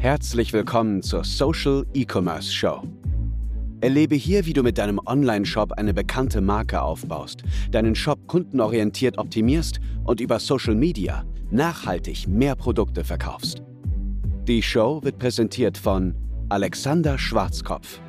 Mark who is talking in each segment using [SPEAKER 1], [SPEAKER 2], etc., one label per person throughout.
[SPEAKER 1] Herzlich willkommen zur Social E-Commerce Show. Erlebe hier, wie du mit deinem Online-Shop eine bekannte Marke aufbaust, deinen Shop kundenorientiert optimierst und über Social Media nachhaltig mehr Produkte verkaufst. Die Show wird präsentiert von Alexander Schwarzkopf.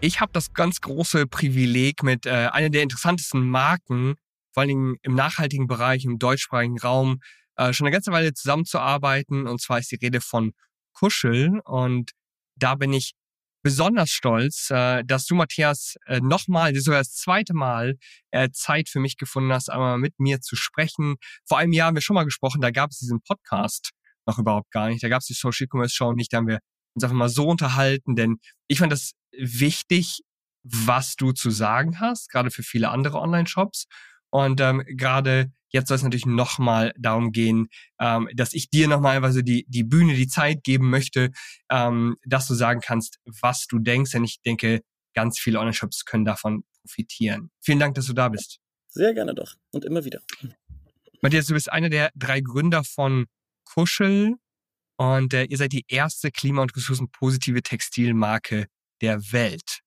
[SPEAKER 2] Ich habe das ganz große Privileg, mit äh, einer der interessantesten Marken, vor allen im nachhaltigen Bereich, im deutschsprachigen Raum, äh, schon eine ganze Weile zusammenzuarbeiten. Und zwar ist die Rede von Kuschel. Und da bin ich besonders stolz, äh, dass du, Matthias, äh, nochmal, sogar das zweite Mal, äh, Zeit für mich gefunden hast, einmal mit mir zu sprechen. Vor einem Jahr haben wir schon mal gesprochen, da gab es diesen Podcast noch überhaupt gar nicht. Da gab es die Social Commerce Show nicht, da haben wir uns einfach mal so unterhalten, denn ich fand das wichtig, was du zu sagen hast, gerade für viele andere Online-Shops. Und ähm, gerade jetzt soll es natürlich nochmal darum gehen, ähm, dass ich dir nochmal also die, die Bühne, die Zeit geben möchte, ähm, dass du sagen kannst, was du denkst. Denn ich denke, ganz viele Online-Shops können davon profitieren. Vielen Dank, dass du da bist.
[SPEAKER 3] Sehr gerne doch. Und immer wieder.
[SPEAKER 2] Matthias, du bist einer der drei Gründer von Kuschel und äh, ihr seid die erste klima- und ressourcenpositive Textilmarke der Welt.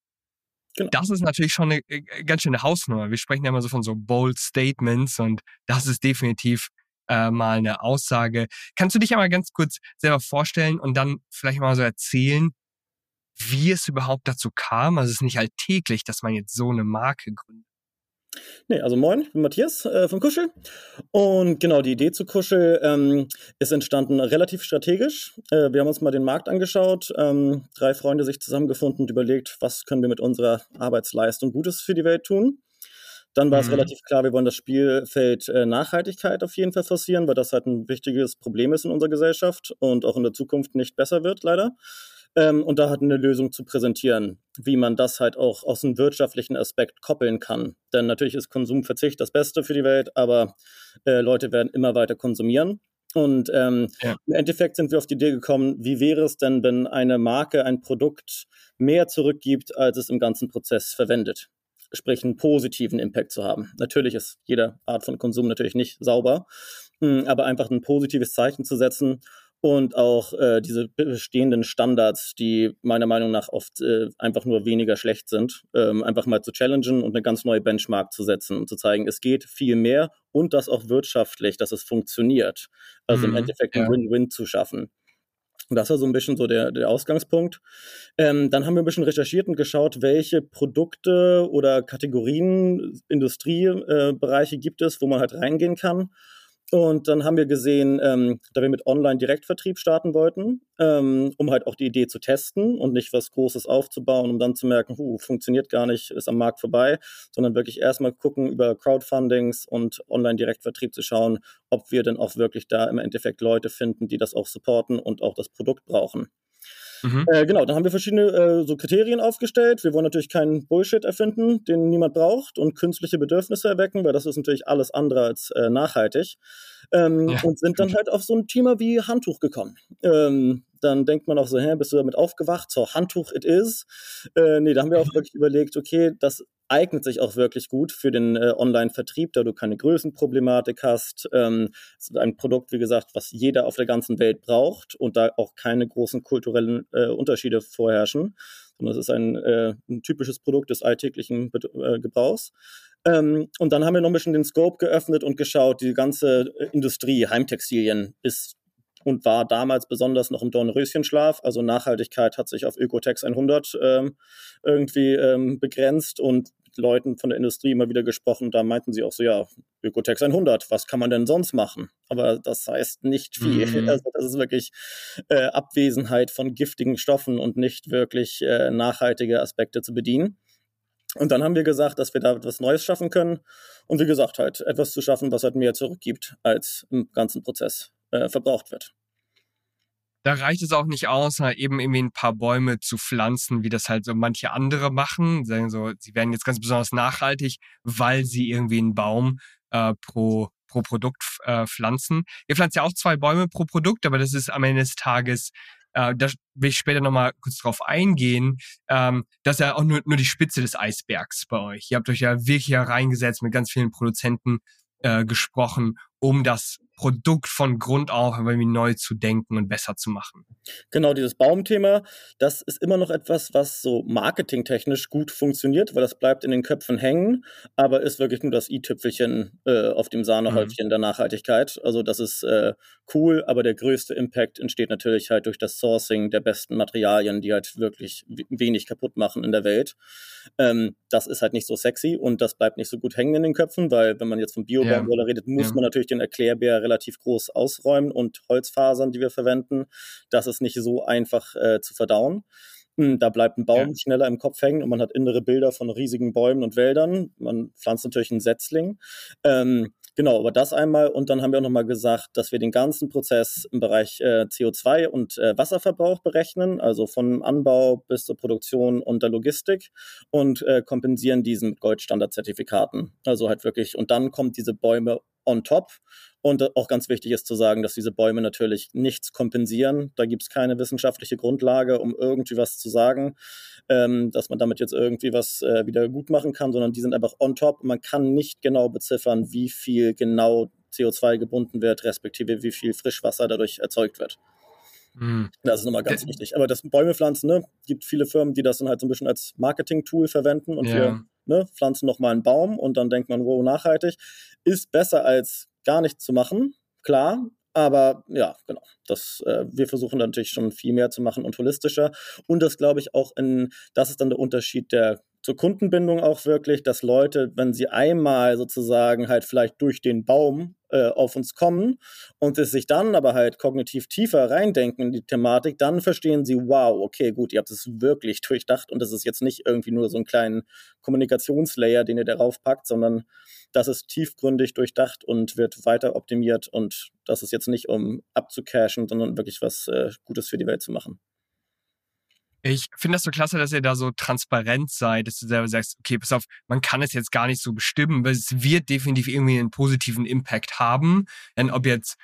[SPEAKER 2] Genau. Das ist natürlich schon eine äh, ganz schöne Hausnummer. Wir sprechen ja immer so von so bold Statements und das ist definitiv äh, mal eine Aussage. Kannst du dich einmal ganz kurz selber vorstellen und dann vielleicht mal so erzählen, wie es überhaupt dazu kam? Also es ist nicht alltäglich, dass man jetzt so eine Marke gründet.
[SPEAKER 3] Nee, also moin, ich bin Matthias äh, von Kuschel. Und genau, die Idee zu Kuschel ähm, ist entstanden relativ strategisch. Äh, wir haben uns mal den Markt angeschaut, ähm, drei Freunde sich zusammengefunden und überlegt, was können wir mit unserer Arbeitsleistung Gutes für die Welt tun. Dann war mhm. es relativ klar, wir wollen das Spielfeld äh, Nachhaltigkeit auf jeden Fall forcieren, weil das halt ein wichtiges Problem ist in unserer Gesellschaft und auch in der Zukunft nicht besser wird, leider. Ähm, und da hat eine Lösung zu präsentieren, wie man das halt auch aus einem wirtschaftlichen Aspekt koppeln kann. Denn natürlich ist Konsumverzicht das Beste für die Welt, aber äh, Leute werden immer weiter konsumieren. Und ähm, ja. im Endeffekt sind wir auf die Idee gekommen, wie wäre es denn, wenn eine Marke ein Produkt mehr zurückgibt, als es im ganzen Prozess verwendet? Sprich, einen positiven Impact zu haben. Natürlich ist jede Art von Konsum natürlich nicht sauber, hm, aber einfach ein positives Zeichen zu setzen und auch äh, diese bestehenden Standards, die meiner Meinung nach oft äh, einfach nur weniger schlecht sind, ähm, einfach mal zu challengen und eine ganz neue Benchmark zu setzen und zu zeigen, es geht viel mehr und das auch wirtschaftlich, dass es funktioniert. Also mhm, im Endeffekt ja. ein Win-Win zu schaffen. Und das war so ein bisschen so der, der Ausgangspunkt. Ähm, dann haben wir ein bisschen recherchiert und geschaut, welche Produkte oder Kategorien, Industriebereiche äh, gibt es, wo man halt reingehen kann und dann haben wir gesehen, ähm, da wir mit Online-Direktvertrieb starten wollten, ähm, um halt auch die Idee zu testen und nicht was Großes aufzubauen, um dann zu merken, huh, funktioniert gar nicht, ist am Markt vorbei, sondern wirklich erstmal gucken über Crowdfundings und Online-Direktvertrieb zu schauen, ob wir denn auch wirklich da im Endeffekt Leute finden, die das auch supporten und auch das Produkt brauchen. Mhm. Äh, genau, dann haben wir verschiedene äh, so Kriterien aufgestellt. Wir wollen natürlich keinen Bullshit erfinden, den niemand braucht und künstliche Bedürfnisse erwecken, weil das ist natürlich alles andere als äh, nachhaltig. Ähm, ja. Und sind dann halt auf so ein Thema wie Handtuch gekommen. Ähm, dann denkt man auch so, hä, bist du damit aufgewacht? So, Handtuch it is. Äh, nee, da haben wir auch wirklich überlegt, okay, das eignet sich auch wirklich gut für den äh, Online-Vertrieb, da du keine Größenproblematik hast. Ähm, es ist ein Produkt, wie gesagt, was jeder auf der ganzen Welt braucht und da auch keine großen kulturellen äh, Unterschiede vorherrschen. Sondern es ist ein, äh, ein typisches Produkt des alltäglichen äh, Gebrauchs. Ähm, und dann haben wir noch ein bisschen den Scope geöffnet und geschaut, die ganze äh, Industrie, Heimtextilien, ist und war damals besonders noch im Dornröschenschlaf. Also Nachhaltigkeit hat sich auf Ökotex 100 ähm, irgendwie ähm, begrenzt und Leuten von der Industrie immer wieder gesprochen. Da meinten sie auch so, ja, Ökotex 100, was kann man denn sonst machen? Aber das heißt nicht viel. Mhm. Also das ist wirklich äh, Abwesenheit von giftigen Stoffen und nicht wirklich äh, nachhaltige Aspekte zu bedienen. Und dann haben wir gesagt, dass wir da etwas Neues schaffen können. Und wie gesagt, halt etwas zu schaffen, was halt mehr zurückgibt, als im ganzen Prozess äh, verbraucht wird.
[SPEAKER 2] Da reicht es auch nicht aus, eben irgendwie ein paar Bäume zu pflanzen, wie das halt so manche andere machen. Sagen so, sie werden jetzt ganz besonders nachhaltig, weil sie irgendwie einen Baum äh, pro, pro Produkt äh, pflanzen. Ihr pflanzt ja auch zwei Bäume pro Produkt, aber das ist am Ende des Tages äh, da will ich später nochmal kurz drauf eingehen, ähm, das ist ja auch nur, nur die Spitze des Eisbergs bei euch. Ihr habt euch ja wirklich hereingesetzt, mit ganz vielen Produzenten äh, gesprochen, um das Produkt von Grund auf irgendwie neu zu denken und besser zu machen.
[SPEAKER 3] Genau, dieses Baumthema, das ist immer noch etwas, was so marketingtechnisch gut funktioniert, weil das bleibt in den Köpfen hängen, aber ist wirklich nur das i-Tüpfelchen äh, auf dem Sahnehäufchen mhm. der Nachhaltigkeit. Also das ist äh, cool, aber der größte Impact entsteht natürlich halt durch das Sourcing der besten Materialien, die halt wirklich wenig kaputt machen in der Welt. Ähm, das ist halt nicht so sexy und das bleibt nicht so gut hängen in den Köpfen, weil wenn man jetzt von Biobaumwolle ja. redet, muss ja. man natürlich den Erklärbär relativ groß ausräumen und Holzfasern, die wir verwenden, das ist nicht so einfach äh, zu verdauen. Hm, da bleibt ein Baum ja. schneller im Kopf hängen und man hat innere Bilder von riesigen Bäumen und Wäldern. Man pflanzt natürlich einen Setzling. Ähm, genau, aber das einmal. Und dann haben wir auch nochmal gesagt, dass wir den ganzen Prozess im Bereich äh, CO2 und äh, Wasserverbrauch berechnen, also von Anbau bis zur Produktion und der Logistik und äh, kompensieren diesen mit Goldstandard-Zertifikaten. Also halt wirklich, und dann kommt diese Bäume on top. Und auch ganz wichtig ist zu sagen, dass diese Bäume natürlich nichts kompensieren. Da gibt es keine wissenschaftliche Grundlage, um irgendwie was zu sagen, ähm, dass man damit jetzt irgendwie was äh, wieder gut machen kann, sondern die sind einfach on top. Man kann nicht genau beziffern, wie viel genau CO2 gebunden wird, respektive wie viel Frischwasser dadurch erzeugt wird. Mhm. Das ist nochmal ganz wichtig. Aber das Bäume pflanzen, ne, gibt viele Firmen, die das dann halt so ein bisschen als Marketing-Tool verwenden und ja. wir ne, pflanzen nochmal einen Baum und dann denkt man, wow, nachhaltig. Ist besser als gar nichts zu machen, klar. Aber ja, genau. Das, äh, wir versuchen natürlich schon viel mehr zu machen und holistischer. Und das glaube ich auch in, das ist dann der Unterschied der zur Kundenbindung auch wirklich, dass Leute, wenn sie einmal sozusagen halt vielleicht durch den Baum äh, auf uns kommen und es sich dann aber halt kognitiv tiefer reindenken in die Thematik, dann verstehen sie, wow, okay, gut, ihr habt es wirklich durchdacht und das ist jetzt nicht irgendwie nur so ein kleinen Kommunikationslayer, den ihr darauf packt, sondern das ist tiefgründig durchdacht und wird weiter optimiert und das ist jetzt nicht um abzucashen, sondern wirklich was äh, Gutes für die Welt zu machen.
[SPEAKER 2] Ich finde das so klasse, dass ihr da so transparent seid, dass du selber sagst, okay, pass auf, man kann es jetzt gar nicht so bestimmen, weil es wird definitiv irgendwie einen positiven Impact haben. Denn ob jetzt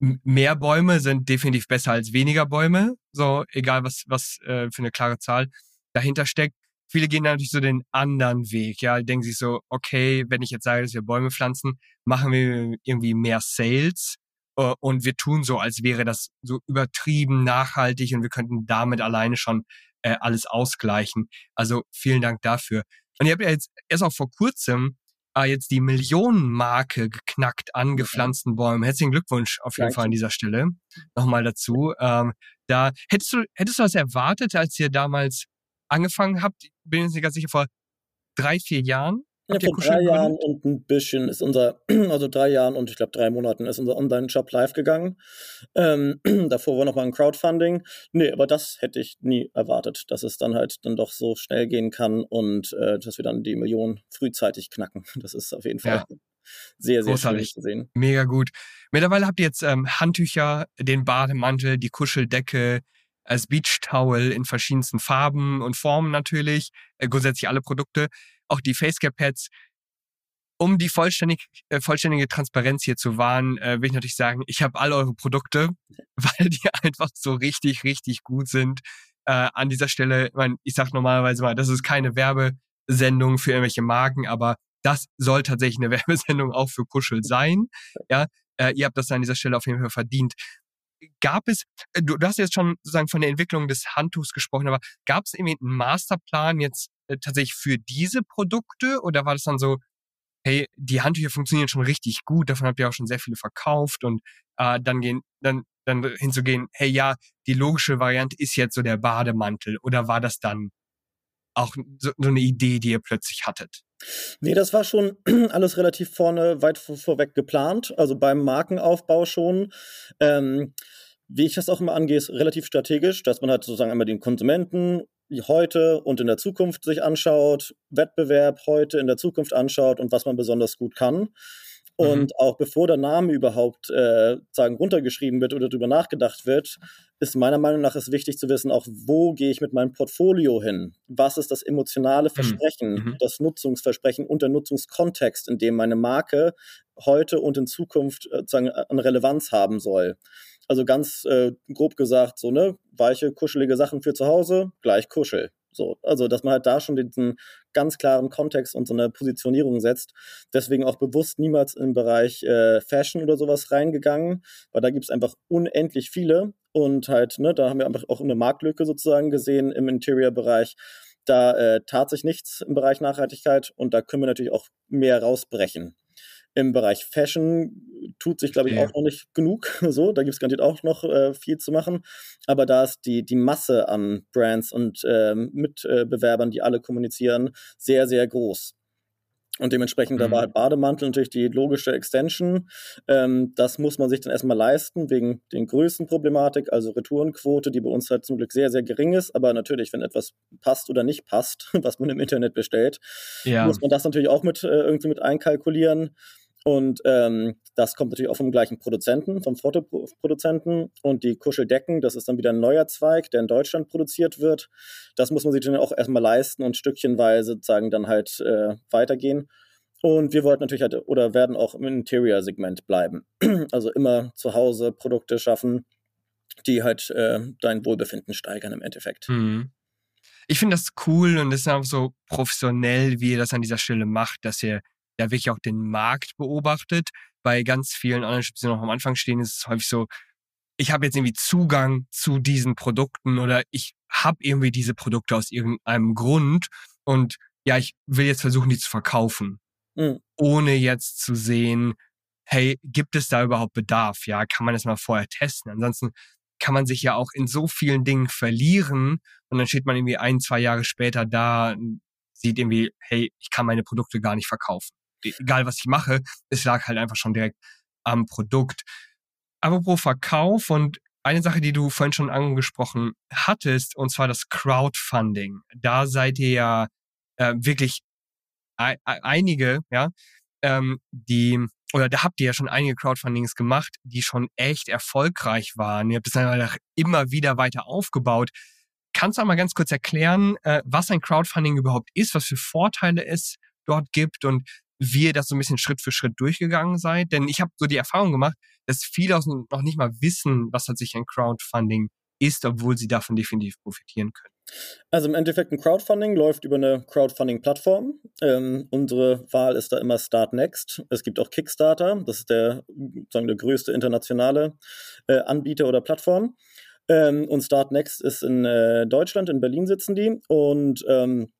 [SPEAKER 2] mehr Bäume sind definitiv besser als weniger Bäume, so egal was, was äh, für eine klare Zahl dahinter steckt. Viele gehen natürlich so den anderen Weg, ja, denken sich so, okay, wenn ich jetzt sage, dass wir Bäume pflanzen, machen wir irgendwie mehr Sales und wir tun so, als wäre das so übertrieben nachhaltig und wir könnten damit alleine schon äh, alles ausgleichen. Also vielen Dank dafür. Und ihr habt ja jetzt erst auch vor kurzem äh, jetzt die Millionenmarke geknackt an gepflanzten Bäumen. Herzlichen Glückwunsch auf jeden Danke. Fall an dieser Stelle nochmal dazu. Ähm, da hättest du hättest du das erwartet, als ihr damals angefangen habt? Bin ich nicht ganz sicher vor drei vier Jahren.
[SPEAKER 3] Ja, vor drei Jahren und ein bisschen ist unser, also drei Jahren und ich glaube drei Monaten ist unser Online-Shop live gegangen. Ähm, davor war nochmal ein Crowdfunding. Nee, aber das hätte ich nie erwartet, dass es dann halt dann doch so schnell gehen kann und äh, dass wir dann die Millionen frühzeitig knacken. Das ist auf jeden Fall ja. sehr, sehr Großartig. schön zu sehen.
[SPEAKER 2] Mega gut. Mittlerweile habt ihr jetzt ähm, Handtücher, den Bademantel, die Kuscheldecke, als Beach Towel in verschiedensten Farben und Formen natürlich, äh, grundsätzlich alle Produkte auch die Facecap-Pads. Um die vollständig, äh, vollständige Transparenz hier zu wahren, äh, will ich natürlich sagen, ich habe all eure Produkte, weil die einfach so richtig, richtig gut sind. Äh, an dieser Stelle, ich, mein, ich sage normalerweise mal, das ist keine Werbesendung für irgendwelche Marken, aber das soll tatsächlich eine Werbesendung auch für Kuschel sein. Ja, äh, ihr habt das an dieser Stelle auf jeden Fall verdient. Gab es, äh, du, du hast jetzt schon sozusagen von der Entwicklung des Handtuchs gesprochen, aber gab es irgendwie einen Masterplan jetzt äh, tatsächlich für diese Produkte oder war das dann so, hey, die Handtücher funktionieren schon richtig gut, davon habt ihr auch schon sehr viele verkauft und äh, dann gehen, dann, dann hinzugehen, hey ja, die logische Variante ist jetzt so der Bademantel oder war das dann auch so, so eine Idee, die ihr plötzlich hattet?
[SPEAKER 3] Nee, das war schon alles relativ vorne, weit vorweg geplant, also beim Markenaufbau schon. Ähm, wie ich das auch immer angehe, ist relativ strategisch, dass man halt sozusagen einmal den Konsumenten heute und in der Zukunft sich anschaut, Wettbewerb heute in der Zukunft anschaut und was man besonders gut kann. Und mhm. auch bevor der Name überhaupt äh, sagen runtergeschrieben wird oder darüber nachgedacht wird, ist meiner Meinung nach es wichtig zu wissen, auch wo gehe ich mit meinem Portfolio hin? Was ist das emotionale mhm. Versprechen, mhm. das Nutzungsversprechen und der Nutzungskontext, in dem meine Marke heute und in Zukunft äh, sagen, an Relevanz haben soll? Also ganz äh, grob gesagt, so, ne, weiche, kuschelige Sachen für zu Hause, gleich Kuschel. So, also, dass man halt da schon diesen ganz klaren Kontext und so eine Positionierung setzt. Deswegen auch bewusst niemals im Bereich äh, Fashion oder sowas reingegangen, weil da gibt es einfach unendlich viele. Und halt, ne, da haben wir einfach auch eine Marktlücke sozusagen gesehen im Interior-Bereich. Da äh, tat sich nichts im Bereich Nachhaltigkeit und da können wir natürlich auch mehr rausbrechen. Im Bereich Fashion tut sich, glaube ich, auch noch nicht genug. So, da gibt es garantiert auch noch äh, viel zu machen. Aber da ist die, die Masse an Brands und äh, Mitbewerbern, die alle kommunizieren, sehr, sehr groß. Und dementsprechend, mhm. da war halt Bademantel natürlich die logische Extension. Ähm, das muss man sich dann erstmal leisten, wegen den Größenproblematik, also Retourenquote, die bei uns halt zum Glück sehr, sehr gering ist. Aber natürlich, wenn etwas passt oder nicht passt, was man im Internet bestellt, ja. muss man das natürlich auch mit äh, irgendwie mit einkalkulieren. Und ähm, das kommt natürlich auch vom gleichen Produzenten, vom Fotoproduzenten. Und die Kuscheldecken, das ist dann wieder ein neuer Zweig, der in Deutschland produziert wird. Das muss man sich dann auch erstmal leisten und stückchenweise sozusagen dann halt äh, weitergehen. Und wir wollten natürlich halt oder werden auch im Interior-Segment bleiben. Also immer zu Hause Produkte schaffen, die halt äh, dein Wohlbefinden steigern im Endeffekt. Mhm.
[SPEAKER 2] Ich finde das cool und es ist auch so professionell, wie ihr das an dieser Stelle macht, dass ihr ja wirklich auch den Markt beobachtet. Bei ganz vielen Online-Shops, die noch am Anfang stehen, ist es häufig so, ich habe jetzt irgendwie Zugang zu diesen Produkten oder ich habe irgendwie diese Produkte aus irgendeinem Grund und ja, ich will jetzt versuchen, die zu verkaufen, mhm. ohne jetzt zu sehen, hey, gibt es da überhaupt Bedarf? Ja, kann man das mal vorher testen? Ansonsten kann man sich ja auch in so vielen Dingen verlieren und dann steht man irgendwie ein, zwei Jahre später da, sieht irgendwie, hey, ich kann meine Produkte gar nicht verkaufen egal was ich mache, es lag halt einfach schon direkt am Produkt. Apropos Verkauf und eine Sache, die du vorhin schon angesprochen hattest, und zwar das Crowdfunding. Da seid ihr ja äh, wirklich einige, ja, ähm, die, oder da habt ihr ja schon einige Crowdfundings gemacht, die schon echt erfolgreich waren. Ihr habt es dann immer wieder weiter aufgebaut. Kannst du einmal ganz kurz erklären, äh, was ein Crowdfunding überhaupt ist, was für Vorteile es dort gibt und wie ihr das so ein bisschen Schritt für Schritt durchgegangen seid. Denn ich habe so die Erfahrung gemacht, dass viele aus noch nicht mal wissen, was tatsächlich ein Crowdfunding ist, obwohl sie davon definitiv profitieren können.
[SPEAKER 3] Also im Endeffekt ein Crowdfunding läuft über eine Crowdfunding-Plattform. Ähm, unsere Wahl ist da immer Start Next. Es gibt auch Kickstarter, das ist der, sagen, der größte internationale äh, Anbieter oder Plattform. Ähm, und Start Next ist in äh, Deutschland, in Berlin sitzen die. Und ähm,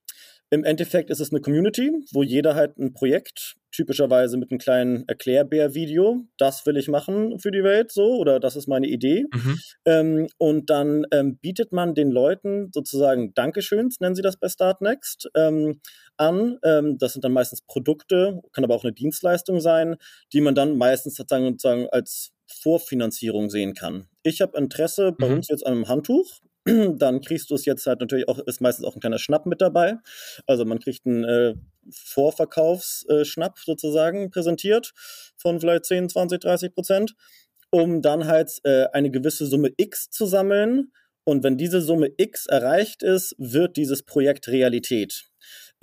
[SPEAKER 3] im Endeffekt ist es eine Community, wo jeder halt ein Projekt, typischerweise mit einem kleinen Erklärbär-Video, das will ich machen für die Welt so oder das ist meine Idee. Mhm. Ähm, und dann ähm, bietet man den Leuten sozusagen Dankeschöns, nennen sie das bei Startnext, ähm, an. Ähm, das sind dann meistens Produkte, kann aber auch eine Dienstleistung sein, die man dann meistens sozusagen, sozusagen als Vorfinanzierung sehen kann. Ich habe Interesse bei mhm. uns jetzt an einem Handtuch dann kriegst du es jetzt halt natürlich auch, ist meistens auch ein kleiner Schnapp mit dabei. Also man kriegt einen äh, Vorverkaufsschnapp sozusagen präsentiert von vielleicht 10, 20, 30 Prozent, um dann halt äh, eine gewisse Summe X zu sammeln. Und wenn diese Summe X erreicht ist, wird dieses Projekt Realität.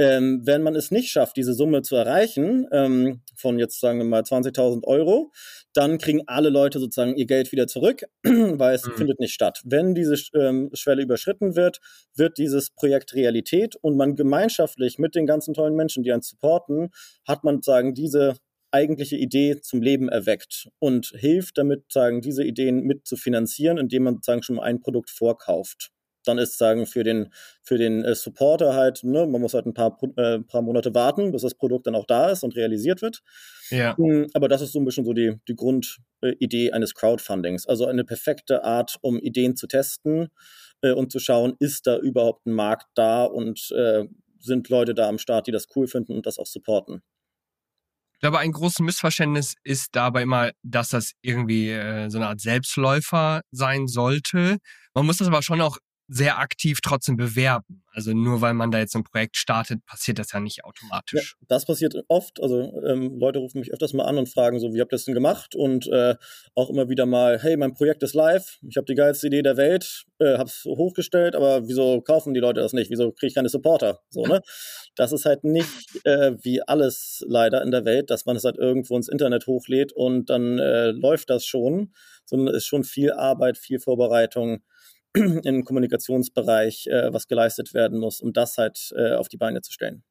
[SPEAKER 3] Ähm, wenn man es nicht schafft, diese Summe zu erreichen, ähm, von jetzt sagen wir mal 20.000 Euro, dann kriegen alle Leute sozusagen ihr Geld wieder zurück, weil es mhm. findet nicht statt. Wenn diese ähm, Schwelle überschritten wird, wird dieses Projekt Realität und man gemeinschaftlich mit den ganzen tollen Menschen, die einen supporten, hat man sozusagen diese eigentliche Idee zum Leben erweckt und hilft damit, sagen, diese Ideen mit zu finanzieren, indem man sozusagen schon mal ein Produkt vorkauft dann ist sagen für den für den äh, Supporter halt, ne, man muss halt ein paar äh, paar Monate warten, bis das Produkt dann auch da ist und realisiert wird. Ja. Hm, aber das ist so ein bisschen so die die Grundidee äh, eines Crowdfundings, also eine perfekte Art, um Ideen zu testen äh, und zu schauen, ist da überhaupt ein Markt da und äh, sind Leute da am Start, die das cool finden und das auch supporten.
[SPEAKER 2] Ich glaube, ein großes Missverständnis ist dabei immer, dass das irgendwie äh, so eine Art Selbstläufer sein sollte. Man muss das aber schon auch sehr aktiv trotzdem bewerben. Also nur weil man da jetzt ein Projekt startet, passiert das ja nicht automatisch.
[SPEAKER 3] Ja, das passiert oft. Also ähm, Leute rufen mich öfters mal an und fragen so, wie habt ihr das denn gemacht? Und äh, auch immer wieder mal, hey, mein Projekt ist live, ich habe die geilste Idee der Welt, äh, habe es hochgestellt, aber wieso kaufen die Leute das nicht? Wieso kriege ich keine Supporter? So, ne? Das ist halt nicht äh, wie alles leider in der Welt, dass man es halt irgendwo ins Internet hochlädt und dann äh, läuft das schon, sondern es ist schon viel Arbeit, viel Vorbereitung im Kommunikationsbereich, äh, was geleistet werden muss, um das halt äh, auf die Beine zu stellen.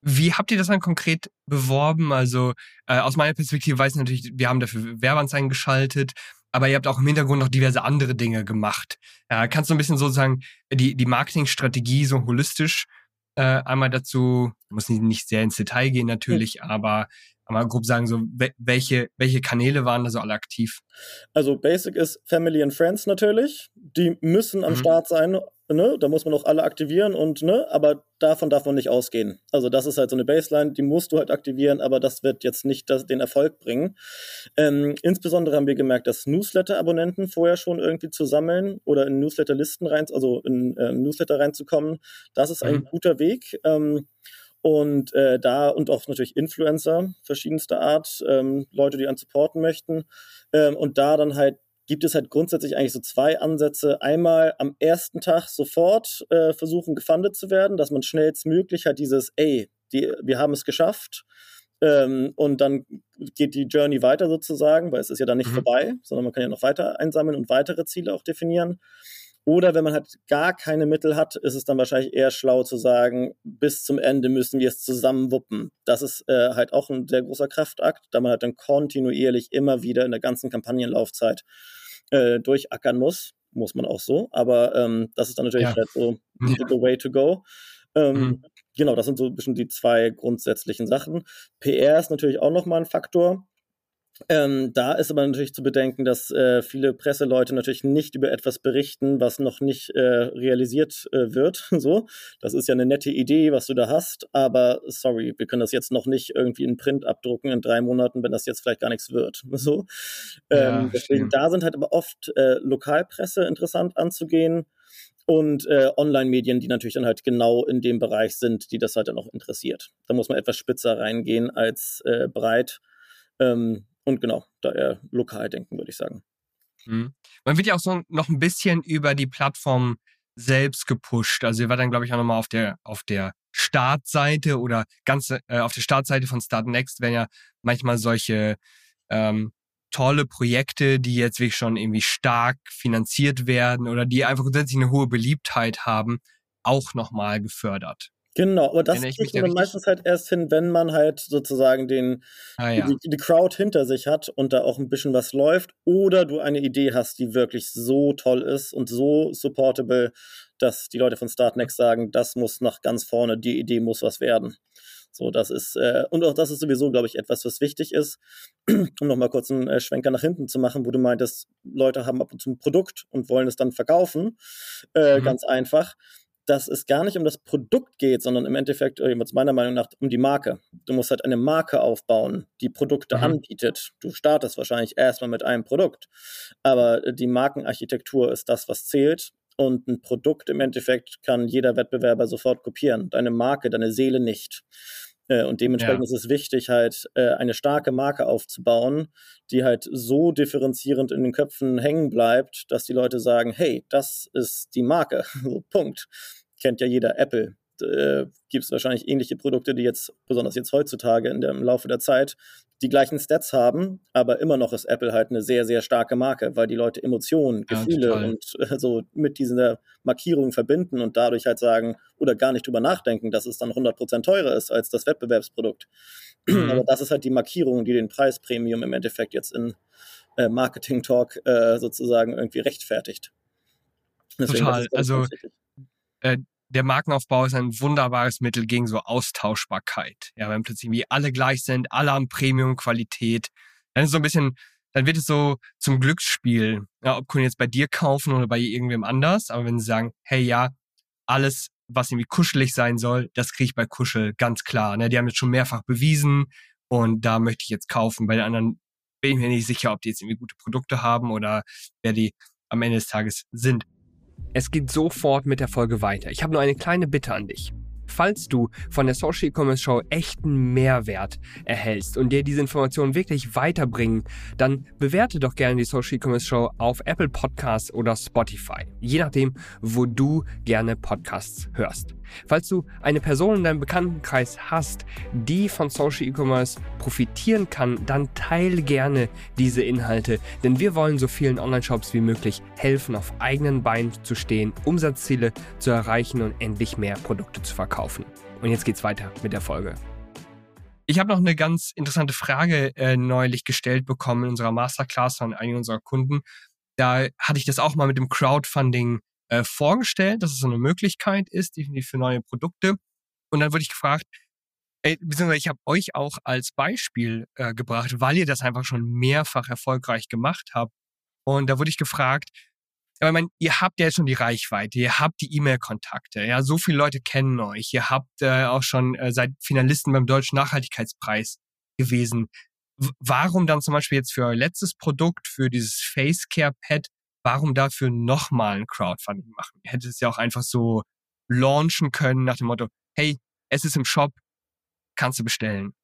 [SPEAKER 2] Wie habt ihr das dann konkret beworben? Also äh, aus meiner Perspektive weiß ich natürlich, wir haben dafür Werbeanzeigen geschaltet, aber ihr habt auch im Hintergrund noch diverse andere Dinge gemacht. Ja, kannst du ein bisschen sozusagen die, die Marketingstrategie so holistisch äh, einmal dazu, muss nicht, nicht sehr ins Detail gehen natürlich, mhm. aber mal grob sagen, so welche, welche Kanäle waren da so alle aktiv?
[SPEAKER 3] Also Basic ist Family and Friends natürlich. Die müssen am mhm. Start sein. Ne? Da muss man auch alle aktivieren und ne, aber davon darf man nicht ausgehen. Also das ist halt so eine Baseline, die musst du halt aktivieren, aber das wird jetzt nicht das, den Erfolg bringen. Ähm, insbesondere haben wir gemerkt, dass Newsletter-Abonnenten vorher schon irgendwie zu sammeln oder in Newsletter-Listen rein, also in äh, Newsletter reinzukommen, das ist ein mhm. guter Weg. Ähm, und äh, da und auch natürlich Influencer verschiedenster Art, ähm, Leute, die einen supporten möchten. Ähm, und da dann halt gibt es halt grundsätzlich eigentlich so zwei Ansätze. Einmal am ersten Tag sofort äh, versuchen, gefundet zu werden, dass man schnellstmöglich halt dieses, ey, die, wir haben es geschafft. Ähm, und dann geht die Journey weiter sozusagen, weil es ist ja dann nicht mhm. vorbei, sondern man kann ja noch weiter einsammeln und weitere Ziele auch definieren. Oder wenn man halt gar keine Mittel hat, ist es dann wahrscheinlich eher schlau zu sagen, bis zum Ende müssen wir es zusammen wuppen. Das ist äh, halt auch ein sehr großer Kraftakt, da man halt dann kontinuierlich immer wieder in der ganzen Kampagnenlaufzeit äh, durchackern muss. Muss man auch so. Aber ähm, das ist dann natürlich ja. halt so ja. the way to go. Ähm, mhm. Genau, das sind so ein bisschen die zwei grundsätzlichen Sachen. PR ist natürlich auch nochmal ein Faktor. Ähm, da ist aber natürlich zu bedenken, dass äh, viele Presseleute natürlich nicht über etwas berichten, was noch nicht äh, realisiert äh, wird. So, das ist ja eine nette Idee, was du da hast, aber sorry, wir können das jetzt noch nicht irgendwie in Print abdrucken in drei Monaten, wenn das jetzt vielleicht gar nichts wird. So, ähm, ja, deswegen da sind halt aber oft äh, Lokalpresse interessant anzugehen und äh, Online-Medien, die natürlich dann halt genau in dem Bereich sind, die das halt dann auch interessiert. Da muss man etwas spitzer reingehen als äh, breit. Ähm, und genau, da eher lokal denken, würde ich sagen.
[SPEAKER 2] Mhm. Man wird ja auch so noch ein bisschen über die Plattform selbst gepusht. Also ihr war dann, glaube ich, auch nochmal auf der, auf der Startseite oder ganz äh, auf der Startseite von Start Next werden ja manchmal solche ähm, tolle Projekte, die jetzt wirklich schon irgendwie stark finanziert werden oder die einfach grundsätzlich eine hohe Beliebtheit haben, auch nochmal gefördert.
[SPEAKER 3] Genau, aber das kriegt man meistens halt erst hin, wenn man halt sozusagen den, ah, ja. die, die, Crowd hinter sich hat und da auch ein bisschen was läuft oder du eine Idee hast, die wirklich so toll ist und so supportable, dass die Leute von Startnext sagen, das muss nach ganz vorne, die Idee muss was werden. So, das ist, äh, und auch das ist sowieso, glaube ich, etwas, was wichtig ist, um nochmal kurz einen äh, Schwenker nach hinten zu machen, wo du meintest, Leute haben ab und zu ein Produkt und wollen es dann verkaufen. Äh, mhm. Ganz einfach dass es gar nicht um das Produkt geht, sondern im Endeffekt, meiner Meinung nach, um die Marke. Du musst halt eine Marke aufbauen, die Produkte mhm. anbietet. Du startest wahrscheinlich erstmal mit einem Produkt, aber die Markenarchitektur ist das, was zählt. Und ein Produkt im Endeffekt kann jeder Wettbewerber sofort kopieren. Deine Marke, deine Seele nicht. Äh, und dementsprechend ja. ist es wichtig, halt äh, eine starke Marke aufzubauen, die halt so differenzierend in den Köpfen hängen bleibt, dass die Leute sagen, hey, das ist die Marke. Punkt kennt ja jeder Apple. Äh, Gibt es wahrscheinlich ähnliche Produkte, die jetzt, besonders jetzt heutzutage in der, im Laufe der Zeit, die gleichen Stats haben, aber immer noch ist Apple halt eine sehr, sehr starke Marke, weil die Leute Emotionen, Gefühle ja, und äh, so mit dieser Markierung verbinden und dadurch halt sagen oder gar nicht drüber nachdenken, dass es dann 100% teurer ist als das Wettbewerbsprodukt. Mhm. Aber das ist halt die Markierung, die den Preispremium im Endeffekt jetzt in äh, Marketing Talk äh, sozusagen irgendwie rechtfertigt.
[SPEAKER 2] Deswegen, Total. Also äh, der Markenaufbau ist ein wunderbares Mittel gegen so Austauschbarkeit. Ja, wenn plötzlich irgendwie alle gleich sind, alle haben Premium-Qualität, dann ist so ein bisschen, dann wird es so zum Glücksspiel. Ja, ob Kunden jetzt bei dir kaufen oder bei irgendwem anders, aber wenn sie sagen, hey ja, alles, was irgendwie kuschelig sein soll, das kriege ich bei Kuschel ganz klar. Ne? Die haben jetzt schon mehrfach bewiesen und da möchte ich jetzt kaufen. Bei den anderen bin ich mir nicht sicher, ob die jetzt irgendwie gute Produkte haben oder wer die am Ende des Tages sind. Es geht sofort mit der Folge weiter. Ich habe nur eine kleine Bitte an dich. Falls du von der Social E-Commerce Show echten Mehrwert erhältst und dir diese Informationen wirklich weiterbringen, dann bewerte doch gerne die Social E-Commerce Show auf Apple Podcasts oder Spotify, je nachdem, wo du gerne Podcasts hörst. Falls du eine Person in deinem Bekanntenkreis hast, die von Social E-Commerce profitieren kann, dann teile gerne diese Inhalte, denn wir wollen so vielen Online-Shops wie möglich helfen, auf eigenen Beinen zu stehen, Umsatzziele zu erreichen und endlich mehr Produkte zu verkaufen. Und jetzt geht's weiter mit der Folge. Ich habe noch eine ganz interessante Frage äh, neulich gestellt bekommen in unserer Masterclass von einigen unserer Kunden. Da hatte ich das auch mal mit dem Crowdfunding äh, vorgestellt, dass es so eine Möglichkeit ist, definitiv für neue Produkte. Und dann wurde ich gefragt, beziehungsweise ich habe euch auch als Beispiel äh, gebracht, weil ihr das einfach schon mehrfach erfolgreich gemacht habt. Und da wurde ich gefragt, aber ich meine, ihr habt ja jetzt schon die Reichweite, ihr habt die E-Mail-Kontakte, ja, so viele Leute kennen euch, ihr habt äh, auch schon äh, seid Finalisten beim Deutschen Nachhaltigkeitspreis gewesen. W warum dann zum Beispiel jetzt für euer letztes Produkt, für dieses Facecare Pad, warum dafür nochmal ein Crowdfunding machen? Ihr hättet es ja auch einfach so launchen können nach dem Motto, hey, es ist im Shop, kannst du bestellen.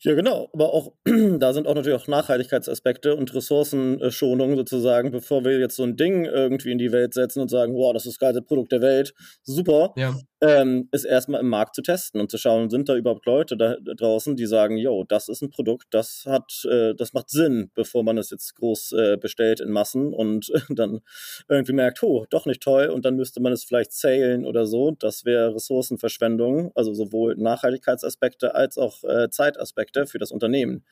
[SPEAKER 3] Ja, genau. Aber auch da sind auch natürlich auch Nachhaltigkeitsaspekte und Ressourcenschonung sozusagen, bevor wir jetzt so ein Ding irgendwie in die Welt setzen und sagen, wow, das ist das geilste Produkt der Welt, super, ja. Ähm, ist erstmal im Markt zu testen und zu schauen, sind da überhaupt Leute da draußen, die sagen, yo, das ist ein Produkt, das hat, äh, das macht Sinn, bevor man es jetzt groß äh, bestellt in Massen und dann irgendwie merkt, oh, doch nicht toll und dann müsste man es vielleicht zählen oder so. Das wäre Ressourcenverschwendung, also sowohl Nachhaltigkeitsaspekte als auch äh, Zeitaspekte. Aspekte für das Unternehmen.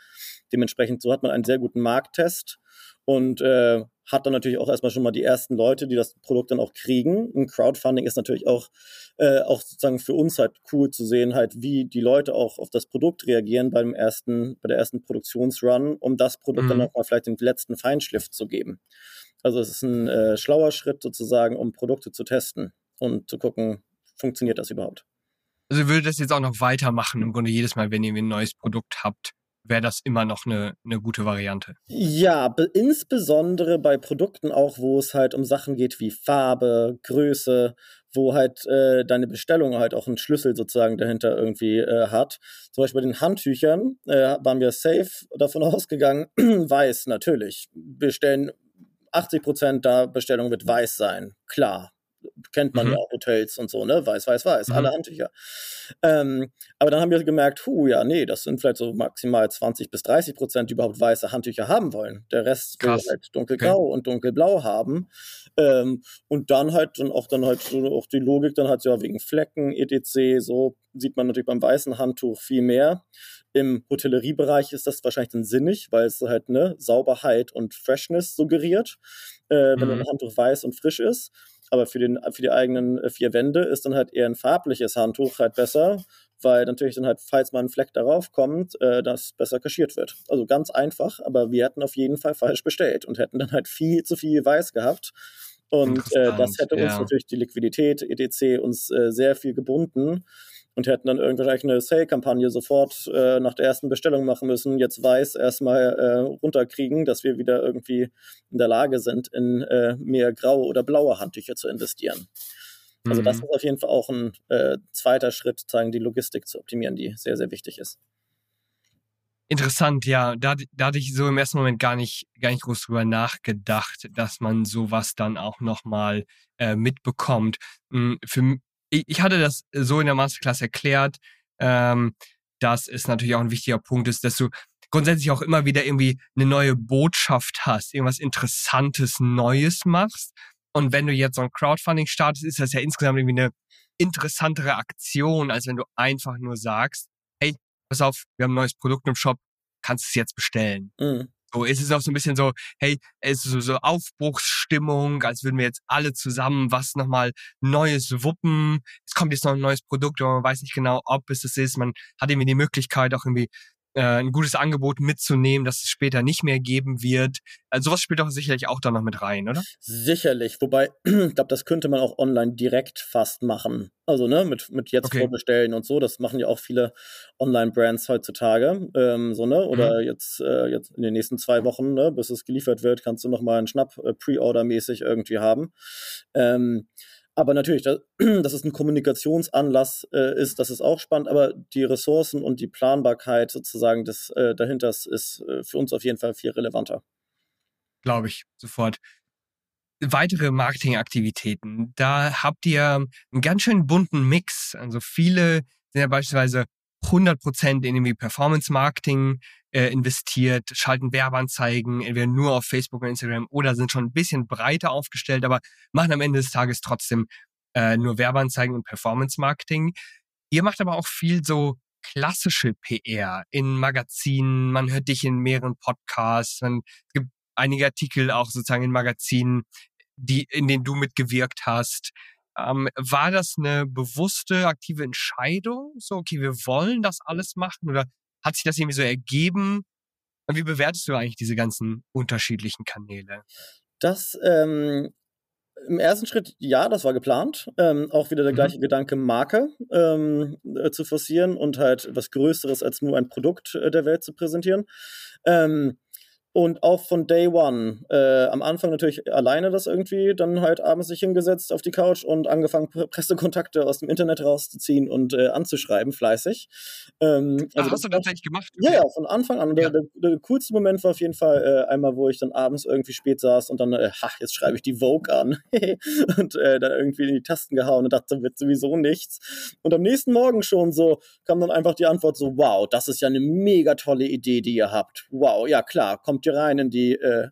[SPEAKER 3] Dementsprechend so hat man einen sehr guten Markttest und äh, hat dann natürlich auch erstmal schon mal die ersten Leute, die das Produkt dann auch kriegen. Ein Crowdfunding ist natürlich auch, äh, auch sozusagen für uns halt cool zu sehen, halt, wie die Leute auch auf das Produkt reagieren beim ersten, bei der ersten Produktionsrun, um das Produkt mhm. dann nochmal vielleicht den letzten Feinschliff zu geben. Also es ist ein äh, schlauer Schritt sozusagen, um Produkte zu testen und zu gucken, funktioniert das überhaupt.
[SPEAKER 2] Also ihr würdet das jetzt auch noch weitermachen, im Grunde jedes Mal, wenn ihr ein neues Produkt habt, wäre das immer noch eine, eine gute Variante.
[SPEAKER 3] Ja, insbesondere bei Produkten auch, wo es halt um Sachen geht wie Farbe, Größe, wo halt äh, deine Bestellung halt auch einen Schlüssel sozusagen dahinter irgendwie äh, hat. Zum Beispiel bei den Handtüchern äh, waren wir safe davon ausgegangen, weiß natürlich. Bestellen 80 Prozent der Bestellung wird weiß sein, klar kennt man mhm. ja auch Hotels und so, ne? Weiß, weiß, weiß, mhm. alle Handtücher. Ähm, aber dann haben wir gemerkt, hu, ja, nee, das sind vielleicht so maximal 20 bis 30 Prozent, die überhaupt weiße Handtücher haben wollen. Der Rest Krass. will halt dunkelgrau okay. und dunkelblau haben. Ähm, und dann halt dann auch dann halt so auch die Logik dann halt ja wegen Flecken, etc. So sieht man natürlich beim weißen Handtuch viel mehr. Im Hotelleriebereich ist das wahrscheinlich dann sinnig, weil es halt ne Sauberheit und Freshness suggeriert, äh, wenn mhm. ein Handtuch weiß und frisch ist. Aber für, den, für die eigenen äh, vier Wände ist dann halt eher ein farbliches Handtuch halt besser, weil natürlich dann halt, falls mal ein Fleck darauf kommt, äh, das besser kaschiert wird. Also ganz einfach, aber wir hätten auf jeden Fall falsch bestellt und hätten dann halt viel zu viel Weiß gehabt. Und äh, das hätte uns ja. natürlich die Liquidität etc. uns äh, sehr viel gebunden und hätten dann irgendwann eine Sale-Kampagne sofort äh, nach der ersten Bestellung machen müssen, jetzt weiß erstmal äh, runterkriegen, dass wir wieder irgendwie in der Lage sind, in äh, mehr graue oder blaue Handtücher zu investieren. Also das mhm. ist auf jeden Fall auch ein äh, zweiter Schritt, zeigen die Logistik zu optimieren, die sehr, sehr wichtig ist.
[SPEAKER 2] Interessant, ja. Da, da hatte ich so im ersten Moment gar nicht, gar nicht groß drüber nachgedacht, dass man sowas dann auch nochmal äh, mitbekommt. Hm, für, ich hatte das so in der Masterclass erklärt, ähm, dass es natürlich auch ein wichtiger Punkt ist, dass du grundsätzlich auch immer wieder irgendwie eine neue Botschaft hast, irgendwas Interessantes, Neues machst. Und wenn du jetzt so ein Crowdfunding startest, ist das ja insgesamt irgendwie eine interessantere Aktion, als wenn du einfach nur sagst, hey, pass auf, wir haben ein neues Produkt im Shop, kannst es jetzt bestellen. Mhm. So ist es auch so ein bisschen so, hey, es ist so, so Aufbruchsstimmung, als würden wir jetzt alle zusammen was nochmal Neues wuppen. Es kommt jetzt noch ein neues Produkt, aber man weiß nicht genau, ob es das ist. Man hat irgendwie die Möglichkeit, auch irgendwie äh, ein gutes Angebot mitzunehmen, das es später nicht mehr geben wird. Also sowas spielt doch sicherlich auch da noch mit rein, oder?
[SPEAKER 3] Sicherlich, wobei, ich glaube, das könnte man auch online direkt fast machen. Also, ne, mit, mit jetzt okay. vorbestellen und so, das machen ja auch viele Online-Brands heutzutage. Ähm, so, ne? Oder mhm. jetzt, äh, jetzt in den nächsten zwei Wochen, ne, bis es geliefert wird, kannst du nochmal einen Schnapp äh, Pre-Order-mäßig irgendwie haben. Ähm, aber natürlich, dass, dass es ein Kommunikationsanlass äh, ist, das ist auch spannend, aber die Ressourcen und die Planbarkeit sozusagen des äh, dahinter ist äh, für uns auf jeden Fall viel relevanter.
[SPEAKER 2] Glaube ich, sofort. Weitere Marketingaktivitäten. Da habt ihr einen ganz schön bunten Mix. Also viele sind ja beispielsweise 100% in irgendwie Performance Marketing äh, investiert, schalten Werbeanzeigen, entweder nur auf Facebook und Instagram oder sind schon ein bisschen breiter aufgestellt, aber machen am Ende des Tages trotzdem äh, nur Werbeanzeigen und Performance Marketing. Ihr macht aber auch viel so klassische PR in Magazinen, man hört dich in mehreren Podcasts, man, es gibt einige Artikel auch sozusagen in Magazinen, die, in denen du mitgewirkt hast. Ähm, war das eine bewusste, aktive Entscheidung? So, okay, wir wollen das alles machen oder hat sich das irgendwie so ergeben? Und wie bewertest du eigentlich diese ganzen unterschiedlichen Kanäle?
[SPEAKER 3] Das ähm, im ersten Schritt, ja, das war geplant. Ähm, auch wieder der mhm. gleiche Gedanke, Marke ähm, äh, zu forcieren und halt was Größeres als nur ein Produkt äh, der Welt zu präsentieren. Ähm, und auch von Day One. Äh, am Anfang natürlich alleine das irgendwie, dann halt abends sich hingesetzt auf die Couch und angefangen, Pressekontakte aus dem Internet rauszuziehen und äh, anzuschreiben, fleißig.
[SPEAKER 2] Ähm, also Ach, hast du das tatsächlich gemacht?
[SPEAKER 3] Ja, ja, von Anfang an. Ja. Der, der, der, coolste Moment war auf jeden Fall äh, einmal, wo ich dann abends irgendwie spät saß und dann, äh, ha, jetzt schreibe ich die Vogue an. und äh, dann irgendwie in die Tasten gehauen und dachte, wird sowieso nichts. Und am nächsten Morgen schon so kam dann einfach die Antwort so, wow, das ist ja eine mega tolle Idee, die ihr habt. Wow, ja klar, kommt ihr rein in die äh,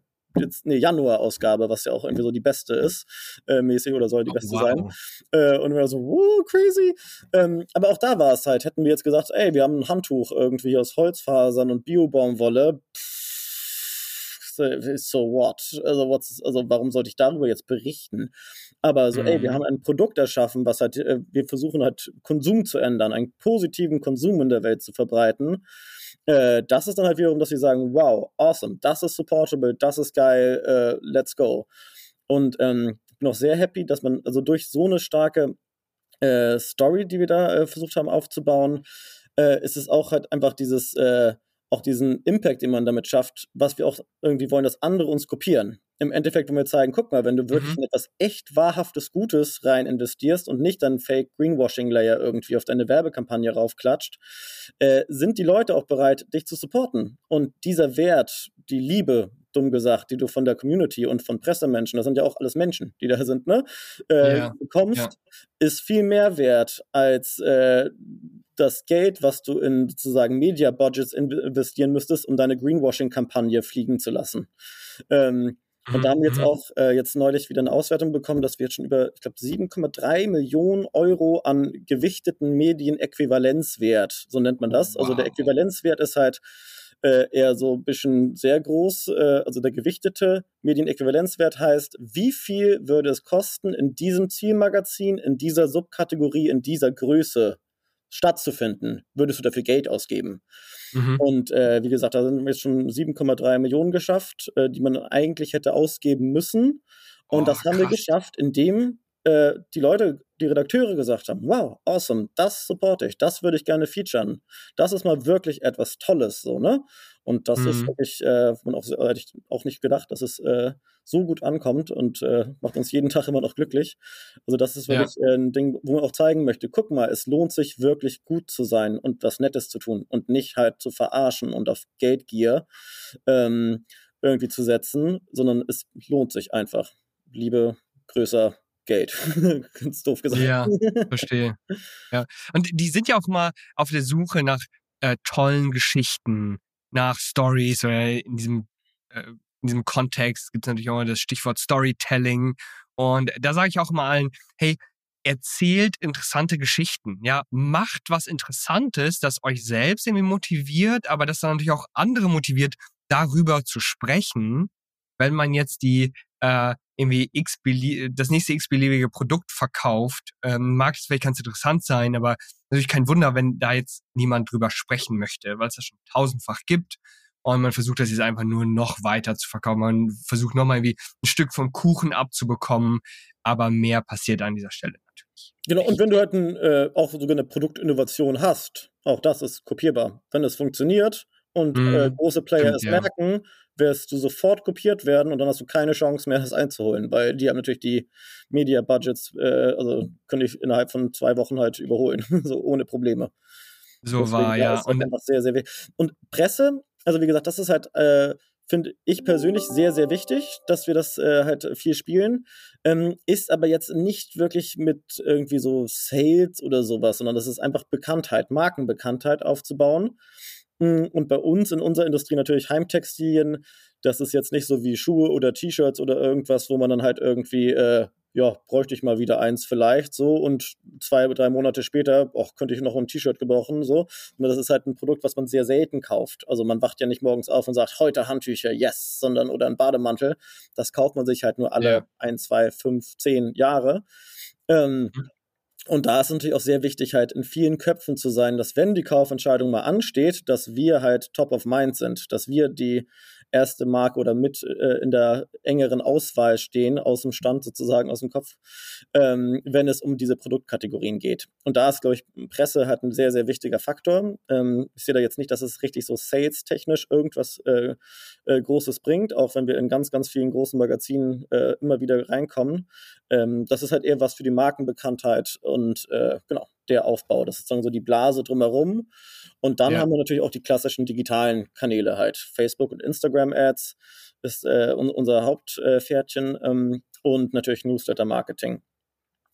[SPEAKER 3] nee, Januar-Ausgabe, was ja auch irgendwie so die beste ist, äh, mäßig oder soll die oh, beste wow. sein. Äh, und wir so, wow, crazy. Ähm, aber auch da war es halt, hätten wir jetzt gesagt, ey, wir haben ein Handtuch irgendwie aus Holzfasern und Biobaumwolle, so what? Also, what's, also warum sollte ich darüber jetzt berichten? Aber so, mhm. ey, wir mhm. haben ein Produkt erschaffen, was halt, äh, wir versuchen halt Konsum zu ändern, einen positiven Konsum in der Welt zu verbreiten. Äh, das ist dann halt wiederum, dass sie sagen, wow, awesome, das ist supportable, das ist geil, äh, let's go. Und ähm, bin auch sehr happy, dass man also durch so eine starke äh, Story, die wir da äh, versucht haben aufzubauen, äh, ist es auch halt einfach dieses, äh, auch diesen Impact, den man damit schafft, was wir auch irgendwie wollen, dass andere uns kopieren im Endeffekt, wenn wir zeigen, guck mal, wenn du wirklich mhm. in etwas echt wahrhaftes Gutes rein investierst und nicht dann Fake Greenwashing Layer irgendwie auf deine Werbekampagne raufklatscht, äh, sind die Leute auch bereit, dich zu supporten. Und dieser Wert, die Liebe, dumm gesagt, die du von der Community und von Pressemenschen, das sind ja auch alles Menschen, die da sind, ne, äh, ja. bekommst, ja. ist viel mehr wert als äh, das Geld, was du in sozusagen Media Budgets investieren müsstest, um deine Greenwashing-Kampagne fliegen zu lassen. Ähm, und da haben wir jetzt mhm. auch äh, jetzt neulich wieder eine Auswertung bekommen, dass wir jetzt schon über, ich glaube, 7,3 Millionen Euro an gewichteten Medienäquivalenzwert, so nennt man das. Wow. Also der Äquivalenzwert ist halt äh, eher so ein bisschen sehr groß. Äh, also der gewichtete Medienäquivalenzwert heißt, wie viel würde es kosten, in diesem Zielmagazin, in dieser Subkategorie, in dieser Größe stattzufinden, würdest du dafür Geld ausgeben. Mhm. Und äh, wie gesagt, da sind wir jetzt schon 7,3 Millionen geschafft, äh, die man eigentlich hätte ausgeben müssen. Und oh, das haben krass. wir geschafft, indem äh, die Leute, die Redakteure gesagt haben, wow, awesome, das supporte ich, das würde ich gerne featuren. Das ist mal wirklich etwas Tolles, so, ne? Und das mhm. ist wirklich, äh, man auch, hätte ich auch nicht gedacht, dass es äh, so gut ankommt und äh, macht uns jeden Tag immer noch glücklich. Also das ist wirklich ja. Äh, ein Ding, wo man auch zeigen möchte, guck mal, es lohnt sich wirklich gut zu sein und was Nettes zu tun und nicht halt zu verarschen und auf Geldgier ähm, irgendwie zu setzen, sondern es lohnt sich einfach. Liebe, größer, Geld. Ganz doof gesagt.
[SPEAKER 2] Ja, verstehe. Ja. Und die sind ja auch mal auf der Suche nach äh, tollen Geschichten, nach Stories oder in diesem, äh, in diesem Kontext gibt es natürlich auch mal das Stichwort Storytelling. Und da sage ich auch mal allen, hey, erzählt interessante Geschichten. Ja, macht was Interessantes, das euch selbst irgendwie motiviert, aber das dann natürlich auch andere motiviert, darüber zu sprechen wenn man jetzt die äh, irgendwie x das nächste x-beliebige Produkt verkauft, ähm, mag es vielleicht ganz interessant sein, aber natürlich kein Wunder, wenn da jetzt niemand drüber sprechen möchte, weil es das schon tausendfach gibt und man versucht das jetzt einfach nur noch weiter zu verkaufen. Man versucht nochmal irgendwie ein Stück vom Kuchen abzubekommen, aber mehr passiert an dieser Stelle natürlich.
[SPEAKER 3] Genau, und wenn du halt ein, äh, auch sogar eine Produktinnovation hast, auch das ist kopierbar. Wenn es funktioniert und mm, äh, große Player stimmt, es merken, wirst du sofort kopiert werden und dann hast du keine Chance mehr, das einzuholen, weil die haben natürlich die Media-Budgets, äh, also können ich innerhalb von zwei Wochen halt überholen, so ohne Probleme.
[SPEAKER 2] So Deswegen, war, ja.
[SPEAKER 3] Und, einfach sehr, sehr und Presse, also wie gesagt, das ist halt, äh, finde ich persönlich sehr, sehr wichtig, dass wir das äh, halt viel spielen. Ähm, ist aber jetzt nicht wirklich mit irgendwie so Sales oder sowas, sondern das ist einfach Bekanntheit, Markenbekanntheit aufzubauen. Und bei uns in unserer Industrie natürlich Heimtextilien. Das ist jetzt nicht so wie Schuhe oder T-Shirts oder irgendwas, wo man dann halt irgendwie, äh, ja, bräuchte ich mal wieder eins vielleicht so und zwei, drei Monate später, auch könnte ich noch ein T-Shirt gebrauchen so. Und das ist halt ein Produkt, was man sehr selten kauft. Also man wacht ja nicht morgens auf und sagt, heute Handtücher, yes, sondern oder ein Bademantel. Das kauft man sich halt nur alle ja. ein, zwei, fünf, zehn Jahre. Ähm, mhm. Und da ist natürlich auch sehr wichtig, halt in vielen Köpfen zu sein, dass wenn die Kaufentscheidung mal ansteht, dass wir halt top of mind sind, dass wir die erste Marke oder mit äh, in der engeren Auswahl stehen, aus dem Stand sozusagen, aus dem Kopf, ähm, wenn es um diese Produktkategorien geht. Und da ist, glaube ich, Presse halt ein sehr, sehr wichtiger Faktor. Ähm, ich sehe da jetzt nicht, dass es richtig so sales-technisch irgendwas äh, äh, Großes bringt, auch wenn wir in ganz, ganz vielen großen Magazinen äh, immer wieder reinkommen. Ähm, das ist halt eher was für die Markenbekanntheit und äh, genau, der Aufbau. Das ist sozusagen so die Blase drumherum. Und dann ja. haben wir natürlich auch die klassischen digitalen Kanäle halt. Facebook und Instagram-Ads ist äh, unser Hauptpferdchen ähm, und natürlich Newsletter-Marketing.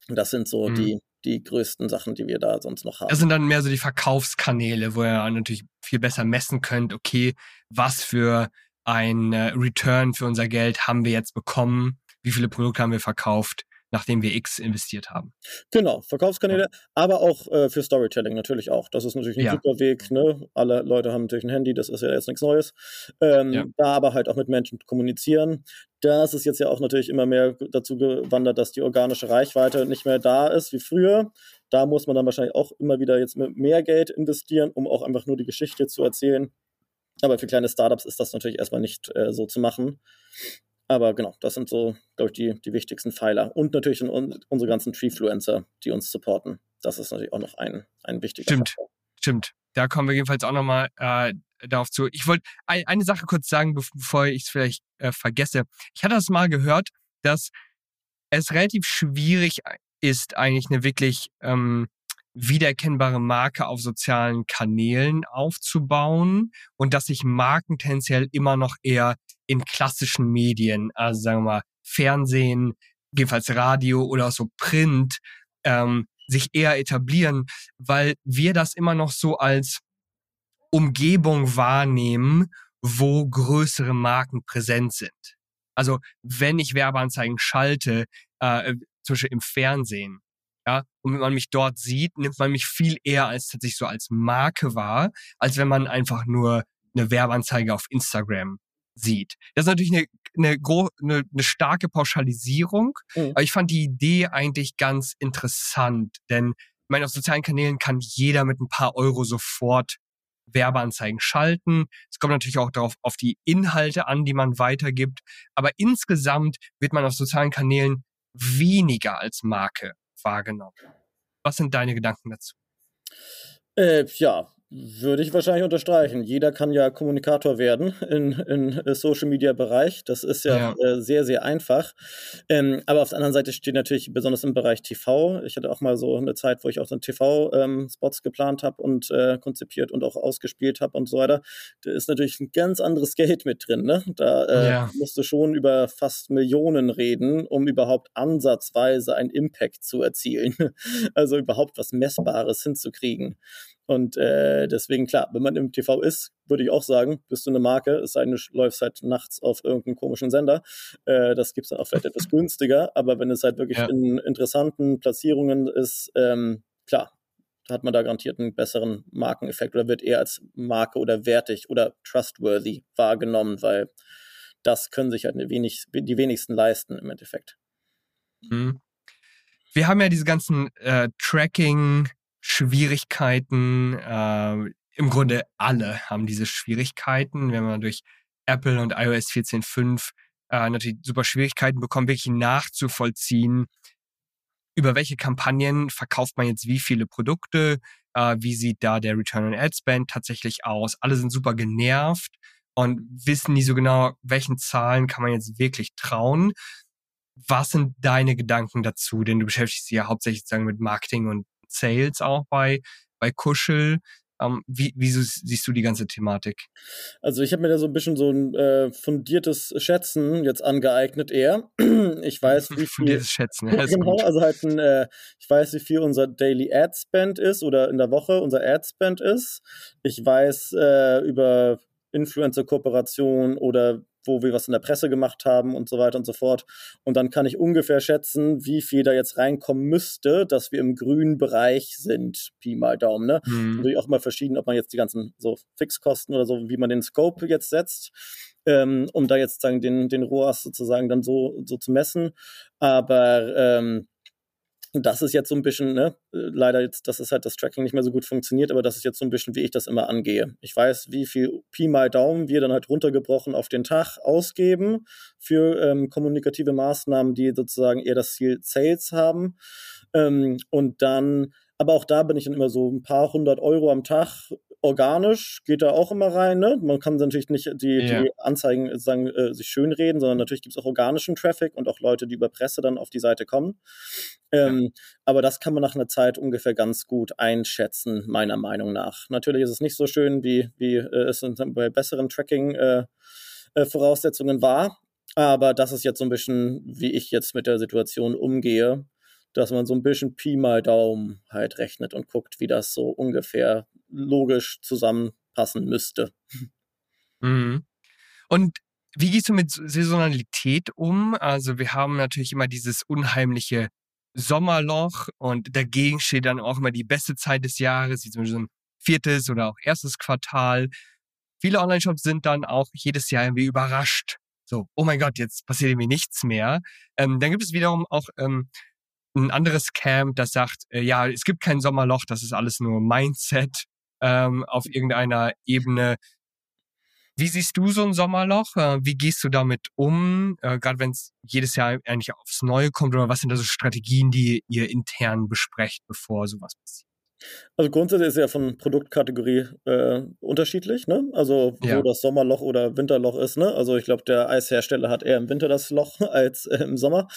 [SPEAKER 3] Das sind so mhm. die, die größten Sachen, die wir da sonst noch haben.
[SPEAKER 2] Das sind dann mehr so die Verkaufskanäle, wo ihr natürlich viel besser messen könnt, okay, was für ein äh, Return für unser Geld haben wir jetzt bekommen, wie viele Produkte haben wir verkauft nachdem wir X investiert haben.
[SPEAKER 3] Genau, Verkaufskanäle, ja. aber auch äh, für Storytelling natürlich auch. Das ist natürlich ein ja. super Weg. Ne? Alle Leute haben natürlich ein Handy, das ist ja jetzt nichts Neues. Ähm, ja. Da aber halt auch mit Menschen kommunizieren. Das ist jetzt ja auch natürlich immer mehr dazu gewandert, dass die organische Reichweite nicht mehr da ist wie früher. Da muss man dann wahrscheinlich auch immer wieder jetzt mit mehr Geld investieren, um auch einfach nur die Geschichte zu erzählen. Aber für kleine Startups ist das natürlich erstmal nicht äh, so zu machen. Aber genau, das sind so, glaube ich, die, die wichtigsten Pfeiler. Und natürlich unsere ganzen Treefluencer, die uns supporten. Das ist natürlich auch noch ein, ein wichtiger
[SPEAKER 2] Stimmt, Faktor. stimmt. Da kommen wir jedenfalls auch nochmal äh, darauf zu. Ich wollte ein, eine Sache kurz sagen, bevor ich es vielleicht äh, vergesse. Ich hatte das mal gehört, dass es relativ schwierig ist, eigentlich eine wirklich ähm, wiedererkennbare Marke auf sozialen Kanälen aufzubauen und dass sich Marken tendenziell immer noch eher in klassischen Medien, also sagen wir mal Fernsehen, jedenfalls Radio oder so Print, ähm, sich eher etablieren, weil wir das immer noch so als Umgebung wahrnehmen, wo größere Marken präsent sind. Also wenn ich Werbeanzeigen schalte, äh, zum Beispiel im Fernsehen, ja, und wenn man mich dort sieht, nimmt man mich viel eher als tatsächlich so als Marke wahr, als wenn man einfach nur eine Werbeanzeige auf Instagram sieht. Das ist natürlich eine, eine, eine, eine starke Pauschalisierung, mhm. aber ich fand die Idee eigentlich ganz interessant, denn ich meine, auf sozialen Kanälen kann jeder mit ein paar Euro sofort Werbeanzeigen schalten. Es kommt natürlich auch darauf auf die Inhalte an, die man weitergibt, aber insgesamt wird man auf sozialen Kanälen weniger als Marke wahrgenommen. Was sind deine Gedanken dazu?
[SPEAKER 3] Äh, ja, würde ich wahrscheinlich unterstreichen. Jeder kann ja Kommunikator werden im in, in Social Media Bereich. Das ist ja, ja. Äh, sehr, sehr einfach. Ähm, aber auf der anderen Seite steht natürlich besonders im Bereich TV. Ich hatte auch mal so eine Zeit, wo ich auch so TV-Spots ähm, geplant habe und äh, konzipiert und auch ausgespielt habe und so weiter. Da ist natürlich ein ganz anderes Geld mit drin. Ne? Da äh, ja. musst du schon über fast Millionen reden, um überhaupt ansatzweise einen Impact zu erzielen. also überhaupt was Messbares hinzukriegen. Und äh, deswegen, klar, wenn man im TV ist, würde ich auch sagen, bist du eine Marke, es sei denn, du läufst halt nachts auf irgendeinem komischen Sender. Äh, das gibt es dann auch vielleicht etwas günstiger, aber wenn es halt wirklich ja. in interessanten Platzierungen ist, ähm, klar, hat man da garantiert einen besseren Markeneffekt oder wird eher als Marke oder wertig oder trustworthy wahrgenommen, weil das können sich halt wenig, die wenigsten leisten im Endeffekt.
[SPEAKER 2] Mhm. Wir haben ja diese ganzen äh, Tracking-Schwierigkeiten. Äh, Im Grunde alle haben diese Schwierigkeiten. Wenn man durch Apple und iOS 14.5 äh, natürlich super Schwierigkeiten bekommen, wirklich nachzuvollziehen, über welche Kampagnen verkauft man jetzt wie viele Produkte, äh, wie sieht da der Return on Ad Spend tatsächlich aus. Alle sind super genervt und wissen nie so genau, welchen Zahlen kann man jetzt wirklich trauen. Was sind deine Gedanken dazu? Denn du beschäftigst dich ja hauptsächlich sozusagen mit Marketing und Sales auch bei, bei Kuschel. Ähm, wie, wie siehst du die ganze Thematik?
[SPEAKER 3] Also ich habe mir da so ein bisschen so ein äh, fundiertes Schätzen jetzt angeeignet eher. Ich weiß, wie viel...
[SPEAKER 2] Fundiertes Schätzen, ja,
[SPEAKER 3] genau, gut. also halt ein, äh, ich weiß, wie viel unser Daily Ad Spend ist oder in der Woche unser Ad Spend ist. Ich weiß äh, über Influencer-Kooperation oder wo wir was in der Presse gemacht haben und so weiter und so fort. Und dann kann ich ungefähr schätzen, wie viel da jetzt reinkommen müsste, dass wir im grünen Bereich sind. Pi mal Daumen, ne? Mhm. Natürlich auch mal verschieden, ob man jetzt die ganzen so Fixkosten oder so, wie man den Scope jetzt setzt, ähm, um da jetzt sagen, den, den ROAS sozusagen dann so, so zu messen. Aber ähm, das ist jetzt so ein bisschen, ne, leider jetzt, dass es halt das Tracking nicht mehr so gut funktioniert, aber das ist jetzt so ein bisschen, wie ich das immer angehe. Ich weiß, wie viel Pi mal Daumen wir dann halt runtergebrochen auf den Tag ausgeben für ähm, kommunikative Maßnahmen, die sozusagen eher das Ziel Sales haben. Ähm, und dann, aber auch da bin ich dann immer so ein paar hundert Euro am Tag organisch geht da auch immer rein. Ne? Man kann natürlich nicht die, ja. die Anzeigen sagen, äh, sich schönreden, sondern natürlich gibt es auch organischen Traffic und auch Leute, die über Presse dann auf die Seite kommen. Ähm, ja. Aber das kann man nach einer Zeit ungefähr ganz gut einschätzen, meiner Meinung nach. Natürlich ist es nicht so schön, wie, wie äh, es bei besseren Tracking-Voraussetzungen äh, äh war. Aber das ist jetzt so ein bisschen, wie ich jetzt mit der Situation umgehe dass man so ein bisschen Pi mal Daumen halt rechnet und guckt, wie das so ungefähr logisch zusammenpassen müsste.
[SPEAKER 2] Mhm. Und wie gehst du mit Saisonalität um? Also wir haben natürlich immer dieses unheimliche Sommerloch und dagegen steht dann auch immer die beste Zeit des Jahres, wie zum Beispiel so ein viertes oder auch erstes Quartal. Viele Online-Shops sind dann auch jedes Jahr irgendwie überrascht. So, oh mein Gott, jetzt passiert irgendwie nichts mehr. Ähm, dann gibt es wiederum auch ähm, ein anderes Camp, das sagt, äh, ja, es gibt kein Sommerloch, das ist alles nur Mindset ähm, auf irgendeiner Ebene. Wie siehst du so ein Sommerloch? Äh, wie gehst du damit um? Äh, Gerade wenn es jedes Jahr eigentlich aufs Neue kommt oder was sind da so Strategien, die ihr intern besprecht, bevor sowas passiert?
[SPEAKER 3] Also grundsätzlich ist ja von Produktkategorie äh, unterschiedlich, ne? Also wo ja. das Sommerloch oder Winterloch ist, ne? Also ich glaube, der Eishersteller hat eher im Winter das Loch als äh, im Sommer.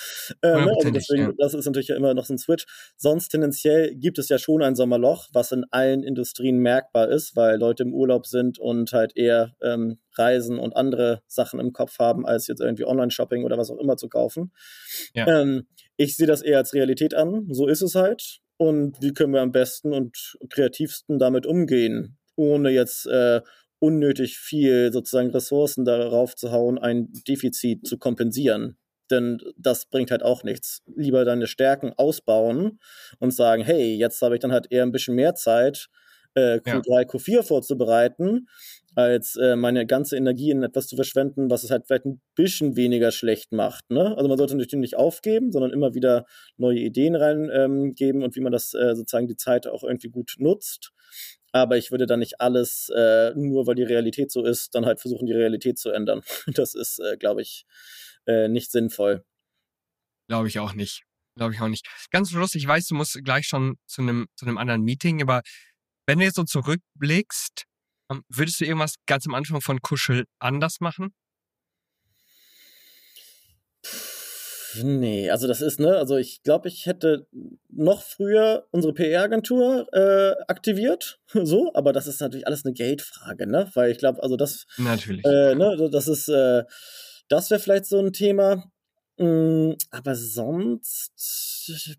[SPEAKER 3] Äh, ne? Also deswegen, ja. das ist natürlich ja immer noch so ein Switch. Sonst tendenziell gibt es ja schon ein Sommerloch, was in allen Industrien merkbar ist, weil Leute im Urlaub sind und halt eher ähm, Reisen und andere Sachen im Kopf haben, als jetzt irgendwie Online-Shopping oder was auch immer zu kaufen. Ja. Ähm, ich sehe das eher als Realität an. So ist es halt und wie können wir am besten und kreativsten damit umgehen, ohne jetzt äh, unnötig viel sozusagen Ressourcen darauf zu hauen, ein Defizit zu kompensieren. Denn das bringt halt auch nichts. Lieber deine Stärken ausbauen und sagen, hey, jetzt habe ich dann halt eher ein bisschen mehr Zeit, äh, Q3, ja. Q4 vorzubereiten, als äh, meine ganze Energie in etwas zu verschwenden, was es halt vielleicht ein bisschen weniger schlecht macht. Ne? Also man sollte natürlich nicht aufgeben, sondern immer wieder neue Ideen reingeben ähm, und wie man das äh, sozusagen die Zeit auch irgendwie gut nutzt. Aber ich würde dann nicht alles, äh, nur weil die Realität so ist, dann halt versuchen, die Realität zu ändern. Das ist, äh, glaube ich, äh, nicht sinnvoll.
[SPEAKER 2] Glaube ich auch nicht. Glaube ich auch nicht. Ganz Schluss, ich weiß, du musst gleich schon zu einem zu einem anderen Meeting, aber wenn du jetzt so zurückblickst, ähm, würdest du irgendwas ganz am Anfang von Kuschel anders machen?
[SPEAKER 3] Nee, also das ist, ne, also ich glaube, ich hätte noch früher unsere PR-Agentur äh, aktiviert, so, aber das ist natürlich alles eine Geldfrage, ne? Weil ich glaube, also das.
[SPEAKER 2] Natürlich.
[SPEAKER 3] Äh, ne, das ist, äh, das wäre vielleicht so ein Thema. Mm, aber sonst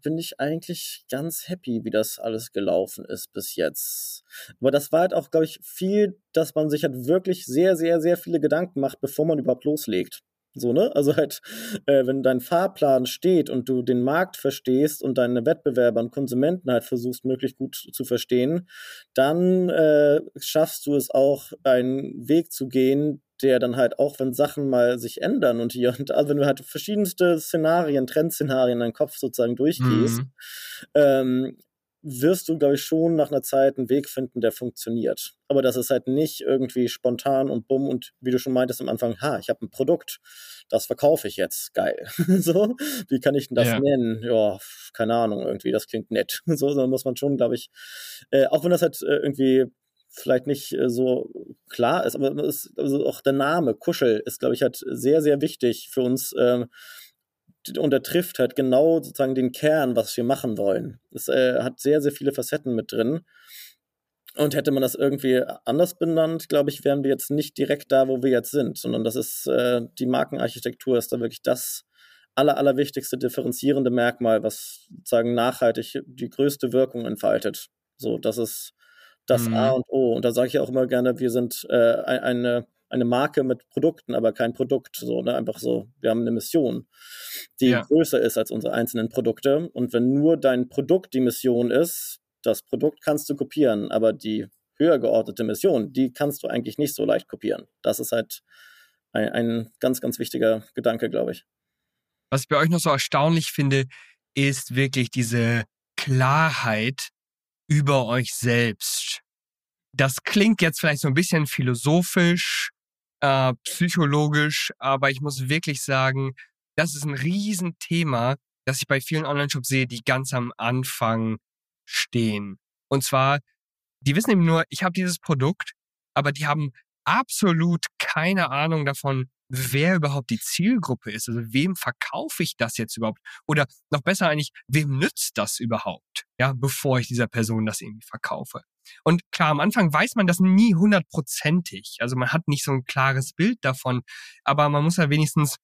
[SPEAKER 3] bin ich eigentlich ganz happy, wie das alles gelaufen ist bis jetzt. Aber das war halt auch, glaube ich, viel, dass man sich halt wirklich sehr, sehr, sehr viele Gedanken macht, bevor man überhaupt loslegt. So, ne? Also halt, äh, wenn dein Fahrplan steht und du den Markt verstehst und deine Wettbewerber und Konsumenten halt versuchst, möglichst gut zu verstehen, dann äh, schaffst du es auch, einen Weg zu gehen, der dann halt auch, wenn Sachen mal sich ändern und hier und also wenn du halt verschiedenste Szenarien, Trendszenarien in deinem Kopf sozusagen durchgehst, mhm. ähm, wirst du, glaube ich, schon nach einer Zeit einen Weg finden, der funktioniert. Aber das ist halt nicht irgendwie spontan und bumm und wie du schon meintest am Anfang, ha, ich habe ein Produkt, das verkaufe ich jetzt, geil. so, wie kann ich denn das ja. nennen? Ja, keine Ahnung, irgendwie, das klingt nett. so, da muss man schon, glaube ich, äh, auch wenn das halt äh, irgendwie vielleicht nicht äh, so klar ist, aber ist, also auch der Name Kuschel ist, glaube ich, halt sehr, sehr wichtig für uns. Ähm, und er trifft halt genau sozusagen den Kern, was wir machen wollen. Es äh, hat sehr, sehr viele Facetten mit drin. Und hätte man das irgendwie anders benannt, glaube ich, wären wir jetzt nicht direkt da, wo wir jetzt sind, sondern das ist äh, die Markenarchitektur ist da wirklich das aller, allerwichtigste differenzierende Merkmal, was sozusagen nachhaltig die größte Wirkung entfaltet. So, das ist das mhm. A und O. Und da sage ich auch immer gerne, wir sind äh, eine eine Marke mit Produkten, aber kein Produkt. So, ne? Einfach so, wir haben eine Mission, die ja. größer ist als unsere einzelnen Produkte. Und wenn nur dein Produkt die Mission ist, das Produkt kannst du kopieren, aber die höher geordnete Mission, die kannst du eigentlich nicht so leicht kopieren. Das ist halt ein, ein ganz, ganz wichtiger Gedanke, glaube ich.
[SPEAKER 2] Was ich bei euch noch so erstaunlich finde, ist wirklich diese Klarheit über euch selbst. Das klingt jetzt vielleicht so ein bisschen philosophisch, äh, psychologisch, aber ich muss wirklich sagen, das ist ein Riesenthema, das ich bei vielen Online-Shops sehe, die ganz am Anfang stehen. Und zwar, die wissen eben nur, ich habe dieses Produkt, aber die haben absolut keine Ahnung davon, wer überhaupt die Zielgruppe ist. Also wem verkaufe ich das jetzt überhaupt? Oder noch besser eigentlich, wem nützt das überhaupt? Ja, bevor ich dieser Person das irgendwie verkaufe. Und klar, am Anfang weiß man das nie hundertprozentig. Also man hat nicht so ein klares Bild davon, aber man muss ja wenigstens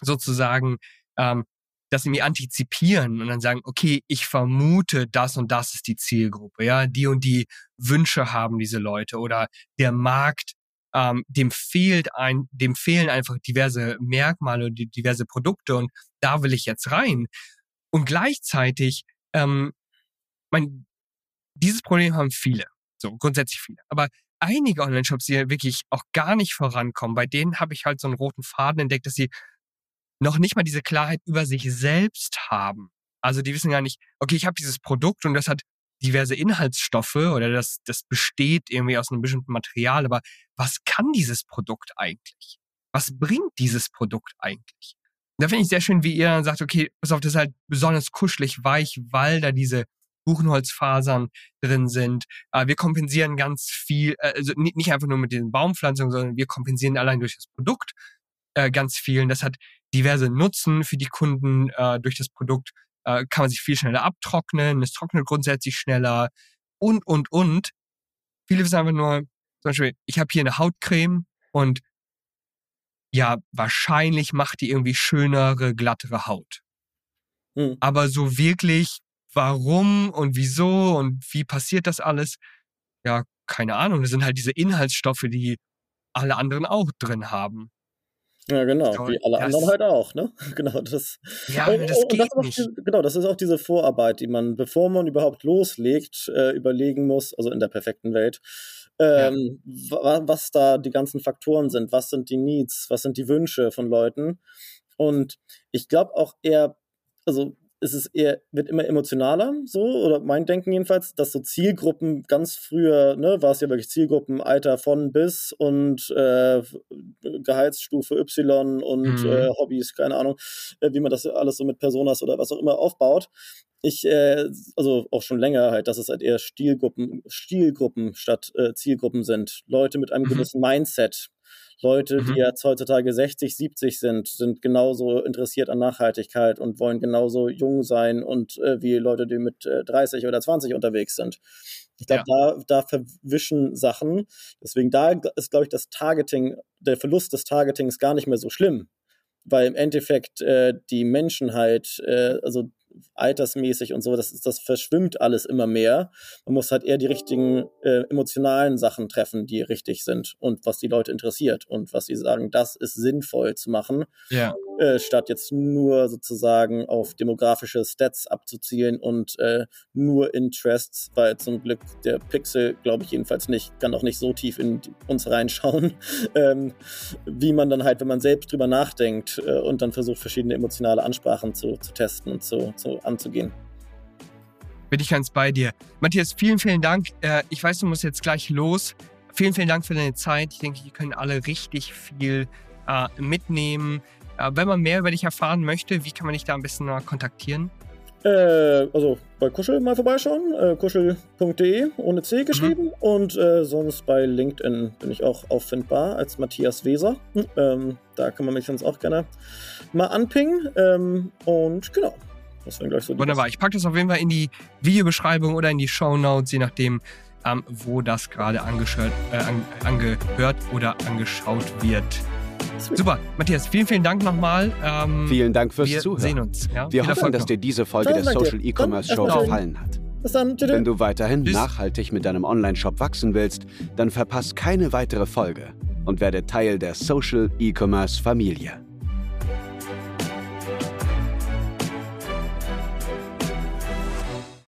[SPEAKER 2] sozusagen ähm, das irgendwie antizipieren und dann sagen, okay, ich vermute, das und das ist die Zielgruppe, ja, die und die Wünsche haben diese Leute oder der Markt, ähm, dem fehlt ein, dem fehlen einfach diverse Merkmale und diverse Produkte und da will ich jetzt rein. Und gleichzeitig, ähm, mein, dieses Problem haben viele, so grundsätzlich viele. Aber einige Online-Shops, die wirklich auch gar nicht vorankommen, bei denen habe ich halt so einen roten Faden entdeckt, dass sie noch nicht mal diese Klarheit über sich selbst haben. Also die wissen gar nicht, okay, ich habe dieses Produkt und das hat diverse Inhaltsstoffe oder das, das besteht irgendwie aus einem bestimmten Material, aber was kann dieses Produkt eigentlich? Was bringt dieses Produkt eigentlich? da finde ich sehr schön, wie ihr dann sagt, okay, pass auf, das ist halt besonders kuschelig weich, weil da diese Buchenholzfasern drin sind. Äh, wir kompensieren ganz viel, äh, also nicht einfach nur mit den Baumpflanzungen, sondern wir kompensieren allein durch das Produkt äh, ganz viel. Und das hat diverse Nutzen für die Kunden. durch das Produkt kann man sich viel schneller abtrocknen, es trocknet grundsätzlich schneller und, und, und. Viele wissen einfach nur, zum Beispiel, ich habe hier eine Hautcreme und ja, wahrscheinlich macht die irgendwie schönere, glattere Haut. Hm. Aber so wirklich warum und wieso und wie passiert das alles? Ja, keine Ahnung. Das sind halt diese Inhaltsstoffe, die alle anderen auch drin haben.
[SPEAKER 3] Ja, genau, wie alle anderen halt auch, ne? Genau, das.
[SPEAKER 2] Ja, oh, das geht
[SPEAKER 3] das
[SPEAKER 2] nicht.
[SPEAKER 3] Die, genau, das ist auch diese Vorarbeit, die man, bevor man überhaupt loslegt, äh, überlegen muss, also in der perfekten Welt, ähm, ja. was da die ganzen Faktoren sind, was sind die Needs, was sind die Wünsche von Leuten. Und ich glaube auch eher, also ist es eher, wird immer emotionaler, so, oder mein Denken jedenfalls, dass so Zielgruppen ganz früher, ne, war es ja wirklich Zielgruppen, Alter von bis und äh, Gehaltsstufe Y und mhm. äh, Hobbys, keine Ahnung, äh, wie man das alles so mit Personas oder was auch immer aufbaut. Ich, äh, also auch schon länger halt, dass es halt eher Stilgruppen, Stilgruppen statt äh, Zielgruppen sind. Leute mit einem mhm. gewissen Mindset, Leute, mhm. die jetzt heutzutage 60, 70 sind, sind genauso interessiert an Nachhaltigkeit und wollen genauso jung sein und äh, wie Leute, die mit äh, 30 oder 20 unterwegs sind. Ich glaube, ja. da, da verwischen Sachen. Deswegen da ist, glaube ich, das Targeting, der Verlust des Targetings gar nicht mehr so schlimm. Weil im Endeffekt äh, die Menschen halt, äh, also altersmäßig und so, das, das verschwimmt alles immer mehr. Man muss halt eher die richtigen äh, emotionalen Sachen treffen, die richtig sind und was die Leute interessiert und was sie sagen, das ist sinnvoll zu machen.
[SPEAKER 2] Ja.
[SPEAKER 3] Äh, statt jetzt nur sozusagen auf demografische Stats abzuzielen und äh, nur Interests, weil zum Glück der Pixel, glaube ich jedenfalls nicht, kann auch nicht so tief in uns reinschauen, ähm, wie man dann halt, wenn man selbst drüber nachdenkt äh, und dann versucht, verschiedene emotionale Ansprachen zu, zu testen und zu, zu anzugehen.
[SPEAKER 2] Bin ich ganz bei dir. Matthias, vielen, vielen Dank. Äh, ich weiß, du musst jetzt gleich los. Vielen, vielen Dank für deine Zeit. Ich denke, hier können alle richtig viel äh, mitnehmen. Äh, wenn man mehr über dich erfahren möchte, wie kann man dich da am besten mal kontaktieren?
[SPEAKER 3] Äh, also bei Kuschel mal vorbeischauen, äh, kuschel.de ohne C mhm. geschrieben mhm. und äh, sonst bei LinkedIn bin ich auch auffindbar als Matthias Weser. Hm, ähm, da kann man mich sonst auch gerne mal anpingen ähm, und genau.
[SPEAKER 2] Das wäre gleich so. Wunderbar. Ich packe das auf jeden Fall in die Videobeschreibung oder in die Show Notes, je nachdem, ähm, wo das gerade äh, angehört oder angeschaut wird. Super, Matthias, vielen, vielen Dank nochmal.
[SPEAKER 1] Ähm, vielen Dank fürs wir Zuhören.
[SPEAKER 2] sehen uns. Ja?
[SPEAKER 1] Wir hoffen, dass dir diese Folge der Social E-Commerce Show gefallen hat. Wenn du weiterhin Tschüss. nachhaltig mit deinem Online-Shop wachsen willst, dann verpass keine weitere Folge und werde Teil der Social E-Commerce Familie.